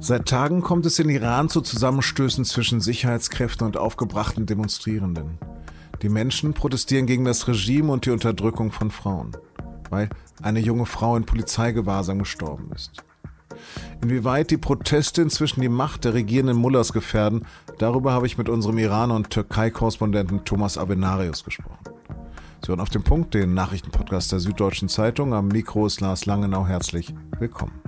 Seit Tagen kommt es in Iran zu Zusammenstößen zwischen Sicherheitskräften und aufgebrachten Demonstrierenden. Die Menschen protestieren gegen das Regime und die Unterdrückung von Frauen, weil eine junge Frau in Polizeigewahrsam gestorben ist. Inwieweit die Proteste inzwischen die Macht der regierenden Mullahs gefährden, darüber habe ich mit unserem Iran- und Türkei-Korrespondenten Thomas Abenarius gesprochen. Sie hören auf dem Punkt den Nachrichtenpodcast der Süddeutschen Zeitung. Am Mikro ist Lars Langenau. Herzlich willkommen.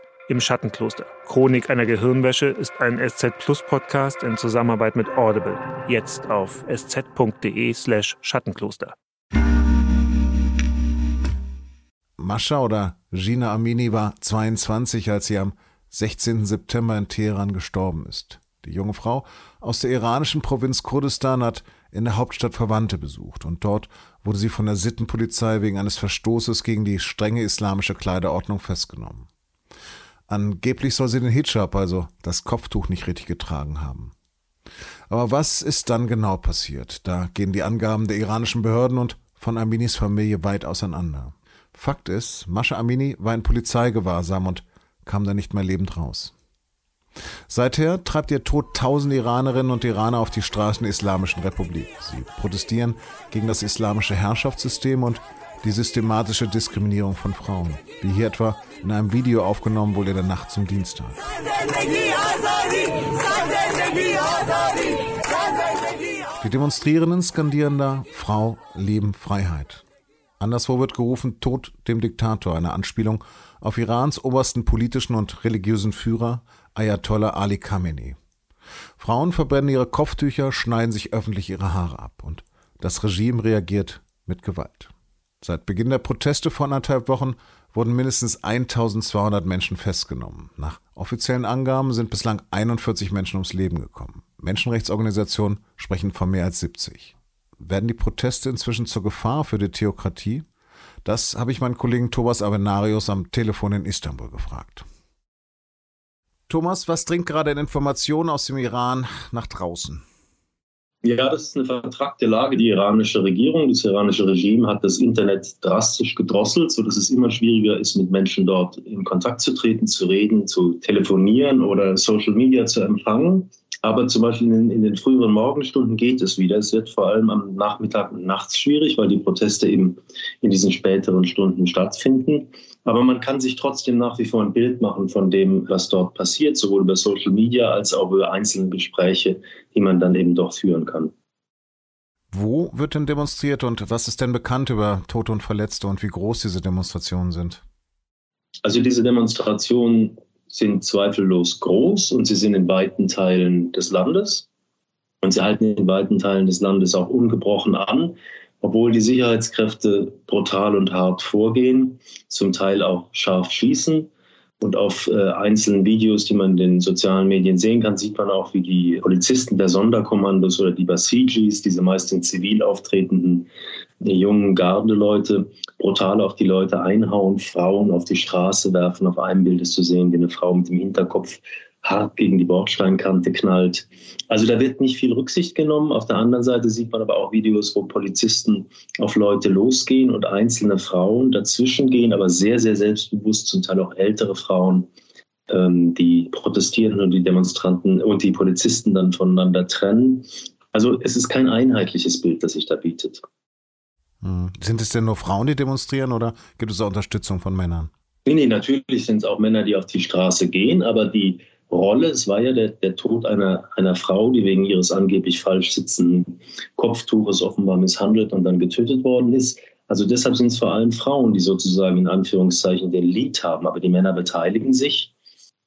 Im Schattenkloster. Chronik einer Gehirnwäsche ist ein SZ Plus Podcast in Zusammenarbeit mit Audible. Jetzt auf sz.de/slash Schattenkloster. Mascha oder Gina Amini war 22, als sie am 16. September in Teheran gestorben ist. Die junge Frau aus der iranischen Provinz Kurdistan hat in der Hauptstadt Verwandte besucht und dort wurde sie von der Sittenpolizei wegen eines Verstoßes gegen die strenge islamische Kleiderordnung festgenommen. Angeblich soll sie den Hijab, also das Kopftuch, nicht richtig getragen haben. Aber was ist dann genau passiert? Da gehen die Angaben der iranischen Behörden und von Aminis Familie weit auseinander. Fakt ist, Mascha Amini war in Polizeigewahrsam und kam da nicht mehr lebend raus. Seither treibt ihr Tod tausende Iranerinnen und Iraner auf die Straßen der Islamischen Republik. Sie protestieren gegen das islamische Herrschaftssystem und die systematische Diskriminierung von Frauen, wie hier etwa in einem Video aufgenommen in der Nacht zum Dienstag. Die Demonstrierenden skandieren da Frau, Leben, Freiheit. Anderswo wird gerufen Tod dem Diktator, eine Anspielung auf Irans obersten politischen und religiösen Führer Ayatollah Ali Khamenei. Frauen verbrennen ihre Kopftücher, schneiden sich öffentlich ihre Haare ab und das Regime reagiert mit Gewalt. Seit Beginn der Proteste vor anderthalb Wochen wurden mindestens 1200 Menschen festgenommen. Nach offiziellen Angaben sind bislang 41 Menschen ums Leben gekommen. Menschenrechtsorganisationen sprechen von mehr als 70. Werden die Proteste inzwischen zur Gefahr für die Theokratie? Das habe ich meinen Kollegen Thomas Avenarius am Telefon in Istanbul gefragt. Thomas, was dringt gerade in Informationen aus dem Iran nach draußen? Ja, das ist eine vertragte Lage. Die iranische Regierung, das iranische Regime hat das Internet drastisch gedrosselt, sodass es immer schwieriger ist, mit Menschen dort in Kontakt zu treten, zu reden, zu telefonieren oder Social Media zu empfangen. Aber zum Beispiel in, in den früheren Morgenstunden geht es wieder. Es wird vor allem am Nachmittag und nachts schwierig, weil die Proteste eben in diesen späteren Stunden stattfinden. Aber man kann sich trotzdem nach wie vor ein Bild machen von dem, was dort passiert, sowohl über Social Media als auch über einzelne Gespräche, die man dann eben doch führen kann. Wo wird denn demonstriert und was ist denn bekannt über Tote und Verletzte und wie groß diese Demonstrationen sind? Also diese Demonstrationen sind zweifellos groß und sie sind in weiten Teilen des Landes. Und sie halten in weiten Teilen des Landes auch ungebrochen an obwohl die Sicherheitskräfte brutal und hart vorgehen, zum Teil auch scharf schießen. Und auf äh, einzelnen Videos, die man in den sozialen Medien sehen kann, sieht man auch, wie die Polizisten der Sonderkommandos oder die Basijis, diese meist in zivil auftretenden die jungen Gardeleute, brutal auf die Leute einhauen, Frauen auf die Straße werfen. Auf einem Bild ist zu sehen, wie eine Frau mit dem Hinterkopf hart gegen die Bordsteinkante knallt. Also da wird nicht viel Rücksicht genommen. Auf der anderen Seite sieht man aber auch Videos, wo Polizisten auf Leute losgehen und einzelne Frauen dazwischen gehen, aber sehr, sehr selbstbewusst, zum Teil auch ältere Frauen, ähm, die protestieren und die Demonstranten und die Polizisten dann voneinander trennen. Also es ist kein einheitliches Bild, das sich da bietet. Hm. Sind es denn nur Frauen, die demonstrieren oder gibt es auch Unterstützung von Männern? Nee, nee, natürlich sind es auch Männer, die auf die Straße gehen, aber die Rolle. Es war ja der, der Tod einer, einer Frau, die wegen ihres angeblich falsch sitzenden Kopftuches offenbar misshandelt und dann getötet worden ist. Also deshalb sind es vor allem Frauen, die sozusagen in Anführungszeichen den Lied haben, aber die Männer beteiligen sich.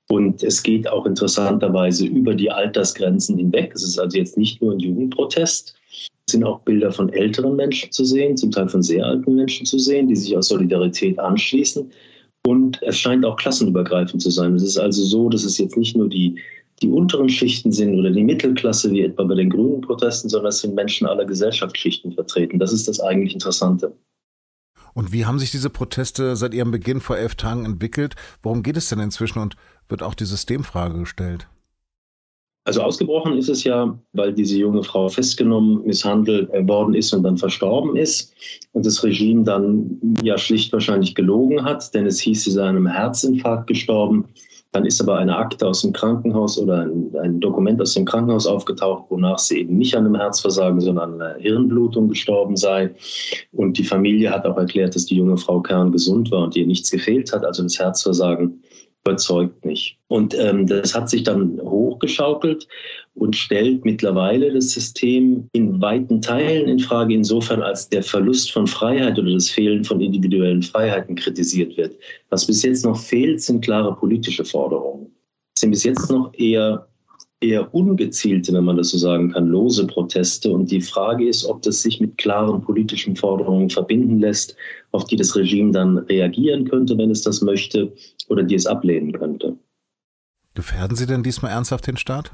Und es geht auch interessanterweise über die Altersgrenzen hinweg. Es ist also jetzt nicht nur ein Jugendprotest. Es sind auch Bilder von älteren Menschen zu sehen, zum Teil von sehr alten Menschen zu sehen, die sich aus Solidarität anschließen. Und es scheint auch klassenübergreifend zu sein. Es ist also so, dass es jetzt nicht nur die die unteren Schichten sind oder die Mittelklasse, wie etwa bei den grünen Protesten, sondern es sind Menschen aller Gesellschaftsschichten vertreten. Das ist das eigentlich Interessante. Und wie haben sich diese Proteste seit ihrem Beginn vor elf Tagen entwickelt? Worum geht es denn inzwischen und wird auch die Systemfrage gestellt? Also ausgebrochen ist es ja, weil diese junge Frau festgenommen, misshandelt worden ist und dann verstorben ist und das Regime dann ja schlicht wahrscheinlich gelogen hat, denn es hieß, sie sei einem Herzinfarkt gestorben. Dann ist aber eine Akte aus dem Krankenhaus oder ein, ein, Dokument aus dem Krankenhaus aufgetaucht, wonach sie eben nicht an einem Herzversagen, sondern an einer Hirnblutung gestorben sei. Und die Familie hat auch erklärt, dass die junge Frau kerngesund war und ihr nichts gefehlt hat, also das Herzversagen überzeugt nicht. Und ähm, das hat sich dann hochgeschaukelt und stellt mittlerweile das System in weiten Teilen in Frage, insofern als der Verlust von Freiheit oder das Fehlen von individuellen Freiheiten kritisiert wird. Was bis jetzt noch fehlt, sind klare politische Forderungen. Sind bis jetzt noch eher eher ungezielte, wenn man das so sagen kann, lose Proteste. Und die Frage ist, ob das sich mit klaren politischen Forderungen verbinden lässt, auf die das Regime dann reagieren könnte, wenn es das möchte, oder die es ablehnen könnte. Gefährden Sie denn diesmal ernsthaft den Staat?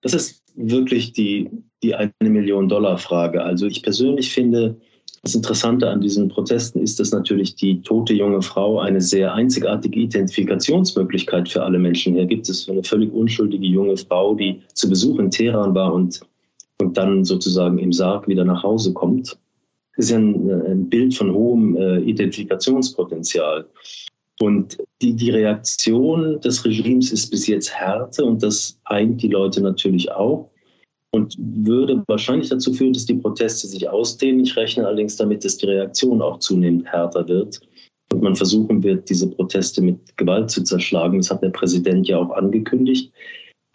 Das ist wirklich die, die eine Million Dollar Frage. Also ich persönlich finde, das Interessante an diesen Protesten ist, dass natürlich die tote junge Frau eine sehr einzigartige Identifikationsmöglichkeit für alle Menschen hier gibt. Es eine völlig unschuldige junge Frau, die zu Besuch in Teheran war und, und dann sozusagen im Sarg wieder nach Hause kommt. Das ist ja ein, ein Bild von hohem äh, Identifikationspotenzial. Und die, die Reaktion des Regimes ist bis jetzt Härte und das eint die Leute natürlich auch und würde wahrscheinlich dazu führen, dass die Proteste sich ausdehnen. Ich rechne allerdings damit, dass die Reaktion auch zunehmend härter wird und man versuchen wird, diese Proteste mit Gewalt zu zerschlagen. Das hat der Präsident ja auch angekündigt.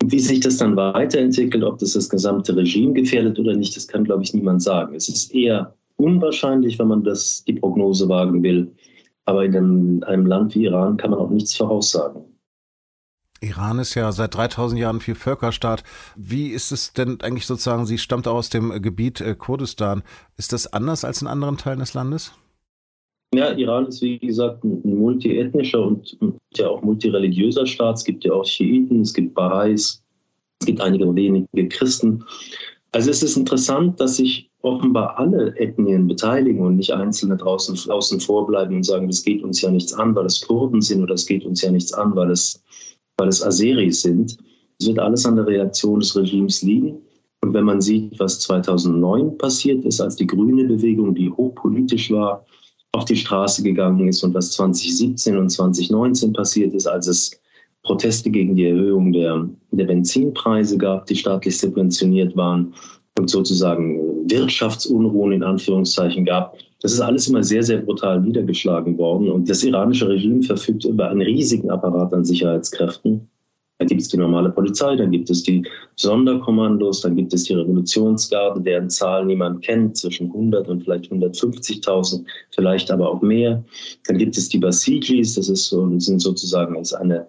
Wie sich das dann weiterentwickelt, ob das das gesamte Regime gefährdet oder nicht, das kann, glaube ich, niemand sagen. Es ist eher unwahrscheinlich, wenn man das, die Prognose wagen will. Aber in einem, einem Land wie Iran kann man auch nichts voraussagen. Iran ist ja seit 3000 Jahren viel Völkerstaat. Wie ist es denn eigentlich sozusagen, sie stammt aus dem Gebiet äh, Kurdistan. Ist das anders als in anderen Teilen des Landes? Ja, Iran ist wie gesagt ein multiethnischer und ja auch multireligiöser Staat. Es gibt ja auch Schiiten, es gibt Baha'is, es gibt einige wenige Christen. Also es ist interessant, dass sich offenbar alle Ethnien beteiligen und nicht Einzelne draußen außen vorbleiben und sagen, das geht uns ja nichts an, weil es Kurden sind oder das geht uns ja nichts an, weil es weil es Aseris sind. Es wird alles an der Reaktion des Regimes liegen. Und wenn man sieht, was 2009 passiert ist, als die grüne Bewegung, die hochpolitisch war, auf die Straße gegangen ist und was 2017 und 2019 passiert ist, als es Proteste gegen die Erhöhung der, der Benzinpreise gab, die staatlich subventioniert waren und sozusagen Wirtschaftsunruhen in Anführungszeichen gab. Das ist alles immer sehr, sehr brutal niedergeschlagen worden. Und das iranische Regime verfügt über einen riesigen Apparat an Sicherheitskräften. Da gibt es die normale Polizei, dann gibt es die Sonderkommandos, dann gibt es die Revolutionsgarde, deren Zahl niemand kennt, zwischen 100 und vielleicht 150.000, vielleicht aber auch mehr. Dann gibt es die Basijis, das ist so, sind sozusagen als eine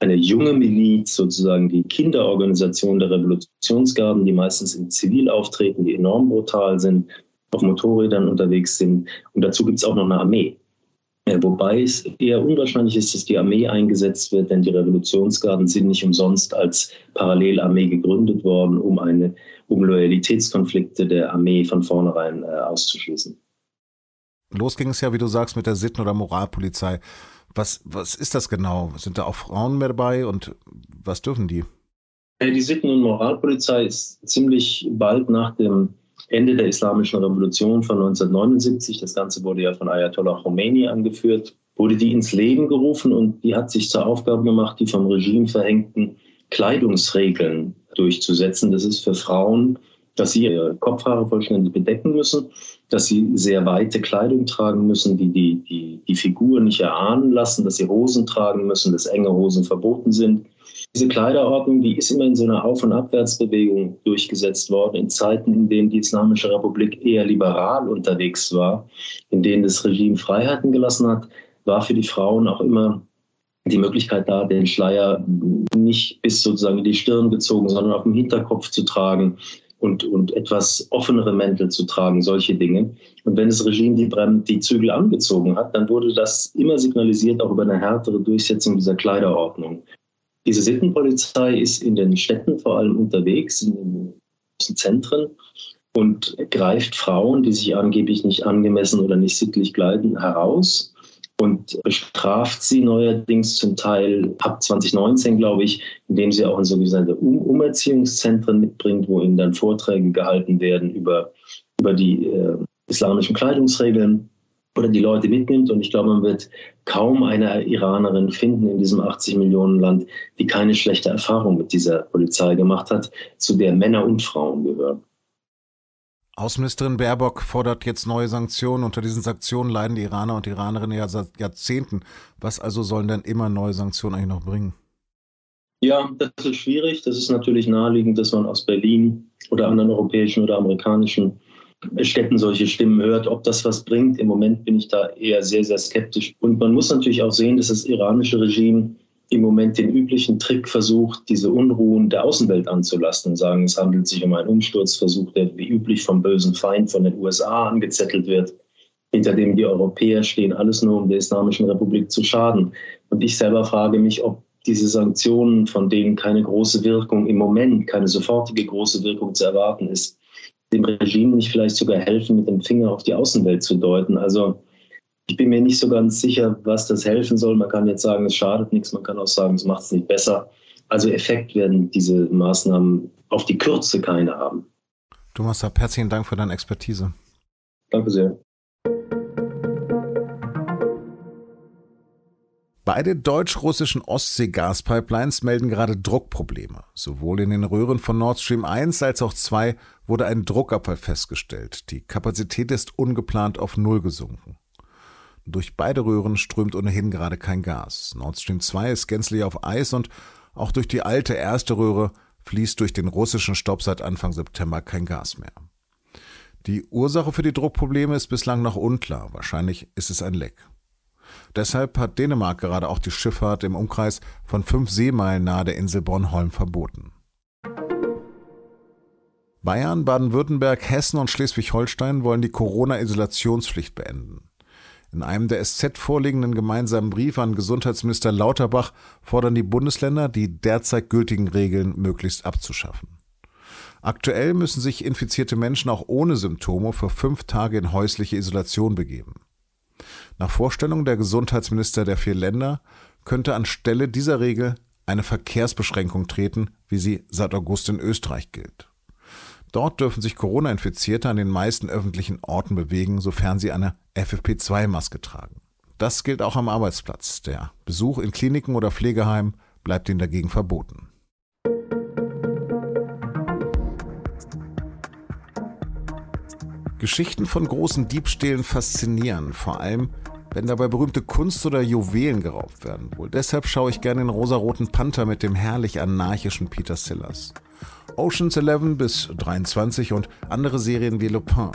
eine junge Miliz, sozusagen die Kinderorganisation der Revolutionsgarden, die meistens in Zivil auftreten, die enorm brutal sind, auf Motorrädern unterwegs sind. Und dazu gibt es auch noch eine Armee. Wobei es eher unwahrscheinlich ist, dass die Armee eingesetzt wird, denn die Revolutionsgarden sind nicht umsonst als Parallelarmee gegründet worden, um, eine, um Loyalitätskonflikte der Armee von vornherein äh, auszuschließen. Los ging es ja, wie du sagst, mit der Sitten- oder Moralpolizei. Was, was ist das genau? Sind da auch Frauen mehr dabei und was dürfen die? Die Sitten- und Moralpolizei ist ziemlich bald nach dem Ende der Islamischen Revolution von 1979, das Ganze wurde ja von Ayatollah Khomeini angeführt, wurde die ins Leben gerufen und die hat sich zur Aufgabe gemacht, die vom Regime verhängten Kleidungsregeln durchzusetzen. Das ist für Frauen, dass sie ihre Kopfhaare vollständig bedecken müssen dass sie sehr weite Kleidung tragen müssen, die die, die die Figur nicht erahnen lassen, dass sie Hosen tragen müssen, dass enge Hosen verboten sind. Diese Kleiderordnung, die ist immer in so einer Auf- und Abwärtsbewegung durchgesetzt worden, in Zeiten, in denen die Islamische Republik eher liberal unterwegs war, in denen das Regime Freiheiten gelassen hat, war für die Frauen auch immer die Möglichkeit da, den Schleier nicht bis sozusagen in die Stirn gezogen, sondern auf dem Hinterkopf zu tragen, und, und etwas offenere Mäntel zu tragen, solche Dinge. Und wenn das Regime die, die Zügel angezogen hat, dann wurde das immer signalisiert, auch über eine härtere Durchsetzung dieser Kleiderordnung. Diese Sittenpolizei ist in den Städten vor allem unterwegs, in den Zentren und greift Frauen, die sich angeblich nicht angemessen oder nicht sittlich kleiden, heraus und bestraft sie neuerdings zum Teil ab 2019, glaube ich, indem sie auch in sogenannte um Umerziehungszentren mitbringt, wo ihnen dann Vorträge gehalten werden über, über die äh, islamischen Kleidungsregeln oder die Leute mitnimmt. Und ich glaube, man wird kaum eine Iranerin finden in diesem 80 Millionen Land, die keine schlechte Erfahrung mit dieser Polizei gemacht hat, zu der Männer und Frauen gehören. Außenministerin Baerbock fordert jetzt neue Sanktionen. Unter diesen Sanktionen leiden die Iraner und Iranerinnen ja seit Jahrzehnten. Was also sollen denn immer neue Sanktionen eigentlich noch bringen? Ja, das ist schwierig. Das ist natürlich naheliegend, dass man aus Berlin oder anderen europäischen oder amerikanischen Städten solche Stimmen hört. Ob das was bringt, im Moment bin ich da eher sehr, sehr skeptisch. Und man muss natürlich auch sehen, dass das iranische Regime im Moment den üblichen Trick versucht, diese Unruhen der Außenwelt anzulasten und sagen, es handelt sich um einen Umsturzversuch, der wie üblich vom bösen Feind von den USA angezettelt wird, hinter dem die Europäer stehen, alles nur um der Islamischen Republik zu schaden. Und ich selber frage mich, ob diese Sanktionen, von denen keine große Wirkung im Moment, keine sofortige große Wirkung zu erwarten ist, dem Regime nicht vielleicht sogar helfen, mit dem Finger auf die Außenwelt zu deuten. Also ich bin mir nicht so ganz sicher, was das helfen soll. Man kann jetzt sagen, es schadet nichts, man kann auch sagen, es macht es nicht besser. Also Effekt werden diese Maßnahmen auf die Kürze keine haben. Thomas Sapp, herzlichen Dank für deine Expertise. Danke sehr. Beide deutsch-russischen Ostsee-Gaspipelines melden gerade Druckprobleme. Sowohl in den Röhren von Nord Stream 1 als auch 2 wurde ein Druckabfall festgestellt. Die Kapazität ist ungeplant auf Null gesunken. Durch beide Röhren strömt ohnehin gerade kein Gas. Nord Stream 2 ist gänzlich auf Eis und auch durch die alte erste Röhre fließt durch den russischen Stopp seit Anfang September kein Gas mehr. Die Ursache für die Druckprobleme ist bislang noch unklar. Wahrscheinlich ist es ein Leck. Deshalb hat Dänemark gerade auch die Schifffahrt im Umkreis von fünf Seemeilen nahe der Insel Bornholm verboten. Bayern, Baden-Württemberg, Hessen und Schleswig-Holstein wollen die Corona-Isolationspflicht beenden. In einem der SZ vorliegenden gemeinsamen Brief an Gesundheitsminister Lauterbach fordern die Bundesländer, die derzeit gültigen Regeln möglichst abzuschaffen. Aktuell müssen sich infizierte Menschen auch ohne Symptome für fünf Tage in häusliche Isolation begeben. Nach Vorstellung der Gesundheitsminister der vier Länder könnte anstelle dieser Regel eine Verkehrsbeschränkung treten, wie sie seit August in Österreich gilt. Dort dürfen sich Corona-Infizierte an den meisten öffentlichen Orten bewegen, sofern sie eine FFP2-Maske tragen. Das gilt auch am Arbeitsplatz. Der Besuch in Kliniken oder Pflegeheimen bleibt ihnen dagegen verboten. Geschichten von großen Diebstählen faszinieren, vor allem wenn dabei berühmte Kunst oder Juwelen geraubt werden. Wohl deshalb schaue ich gerne den rosaroten Panther mit dem herrlich anarchischen Peter Sellers. Oceans 11 bis 23 und andere Serien wie Lupin.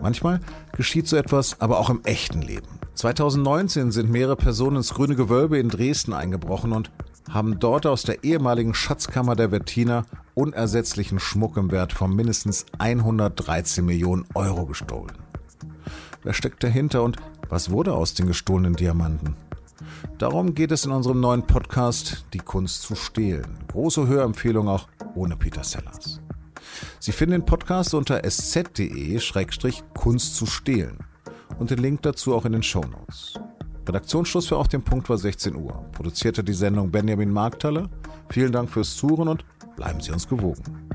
Manchmal geschieht so etwas aber auch im echten Leben. 2019 sind mehrere Personen ins Grüne Gewölbe in Dresden eingebrochen und haben dort aus der ehemaligen Schatzkammer der Wettiner unersetzlichen Schmuck im Wert von mindestens 113 Millionen Euro gestohlen. Wer steckt dahinter und was wurde aus den gestohlenen Diamanten? Darum geht es in unserem neuen Podcast Die Kunst zu stehlen. Große Hörempfehlung auch ohne Peter Sellers. Sie finden den Podcast unter sz.de-kunst zu stehlen und den Link dazu auch in den Show Notes. Redaktionsschluss für Auf dem Punkt war 16 Uhr. Produzierte die Sendung Benjamin Markthaler. Vielen Dank fürs Zuhören und bleiben Sie uns gewogen.